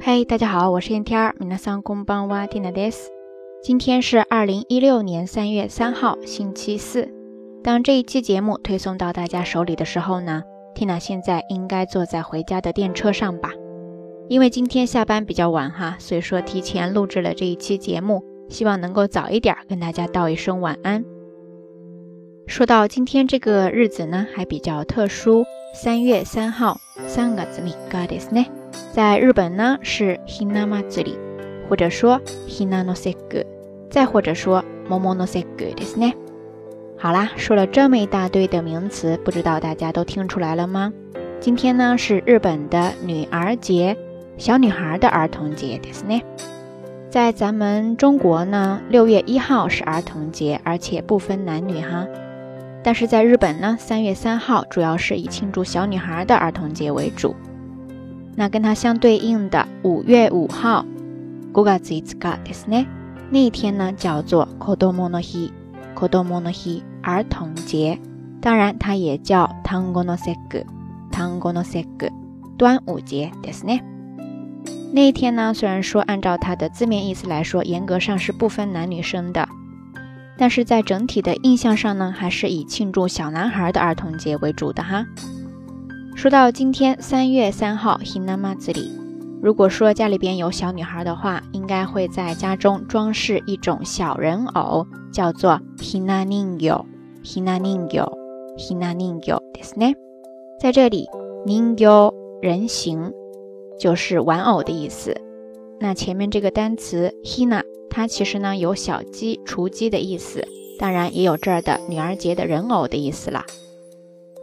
嘿，大家好，我是燕天儿，皆さんこんばんは、ティナです。今天是二零一六年三月三号，星期四。当这一期节目推送到大家手里的时候呢，Tina 现在应该坐在回家的电车上吧？因为今天下班比较晚哈，所以说提前录制了这一期节目，希望能够早一点跟大家道一声晚安。说到今天这个日子呢，还比较特殊，三月三号，三月三日ですね。 在日本呢是 hina matsuri，或者说 hina no seku，再或者说 momo no seku ですね。好啦，说了这么一大堆的名词，不知道大家都听出来了吗？今天呢是日本的女儿节，小女孩的儿童节ですね。在咱们中国呢，六月一号是儿童节，而且不分男女哈。但是在日本呢，三月三号主要是以庆祝小女孩的儿童节为主。 那跟它相对应的五月五号，五月五日ですね。那一天呢叫做子供の日，子供の日儿童节。当然，它也叫端午の節句，端午の節句端午节ですね。那一天呢，虽然说按照它的字面意思来说，严格上是不分男女生的，但是在整体的印象上呢，还是以庆祝小男孩的儿童节为主的哈。 说到今天三月三号，hina matsuri，如果说家里边有小女孩的话，应该会在家中装饰一种小人偶，叫做 hina ningyo，hina ningyo，hina ningyo ですね。在这里，ningyo 人形就是玩偶的意思。那前面这个单词 hina，它其实呢有小鸡、雏鸡的意思，当然也有这儿的女儿节的人偶的意思了。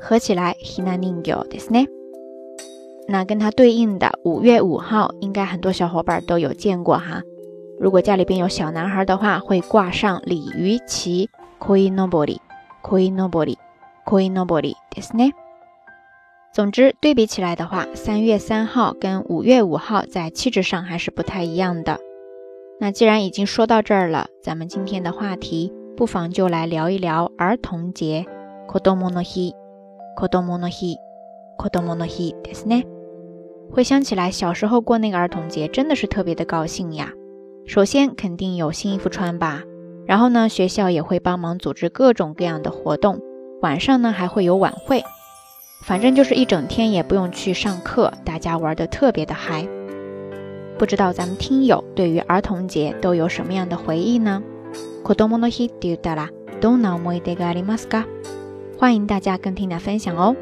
合起来，hina ningyo ですね。那跟它对应的五月五号，应该很多小伙伴都有见过哈。如果家里边有小男孩的话，会挂上鲤鱼旗，koi nobori，koi nobori，koi nobori ですね。总之，对比起来的话，三月三号跟五月五号在气质上还是不太一样的。那既然已经说到这儿了，咱们今天的话题不妨就来聊一聊儿童节，kodomo no hi。 子供の日，子供の日ですね。回想起来，小时候过那个儿童节，真的是特别的高兴呀。首先肯定有新衣服穿吧，然后呢，学校也会帮忙组织各种各样的活动，晚上呢还会有晚会，反正就是一整天也不用去上课，大家玩的特别的嗨。不知道咱们听友对于儿童节都有什么样的回忆呢？子供の日って言ったらどんな思い出がありますか？ 欢迎大家跟 Tina 分享哦。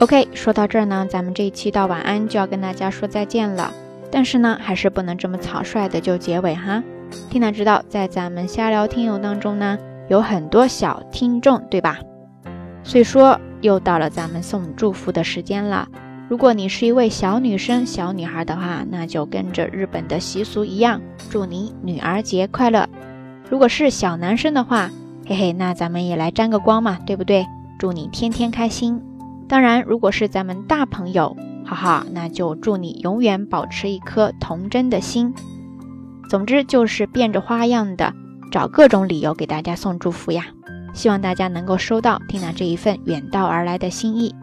OK，说到这儿呢，咱们这一期到晚安就要跟大家说再见了。但是呢，还是不能这么草率的就结尾哈。听娜知道，在咱们瞎聊听友当中呢，有很多小听众，对吧？所以说，又到了咱们送祝福的时间了。如果你是一位小女生、小女孩的话，那就跟着日本的习俗一样，祝你女儿节快乐。如果是小男生的话，嘿嘿，那咱们也来沾个光嘛，对不对？祝你天天开心。当然，如果是咱们大朋友，哈哈，那就祝你永远保持一颗童真的心。总之就是变着花样的找各种理由给大家送祝福呀。希望大家能够收到缇娜这一份远道而来的心意。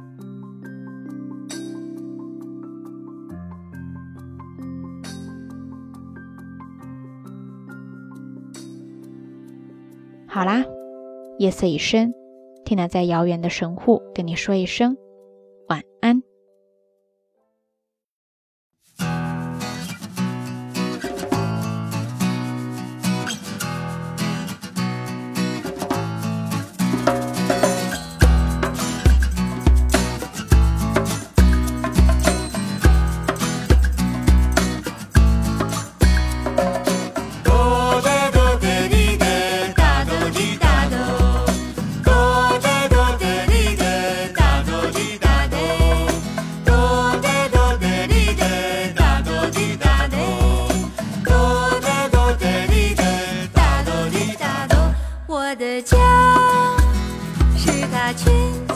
好啦。夜色已深，缇娜在遥远的神户跟你说一声晚安。家是大群。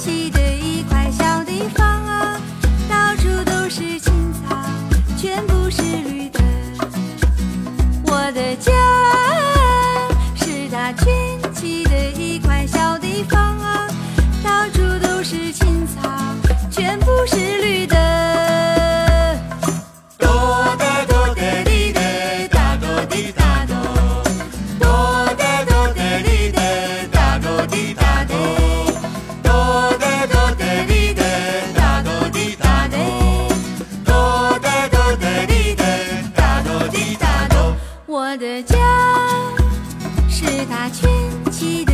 军旗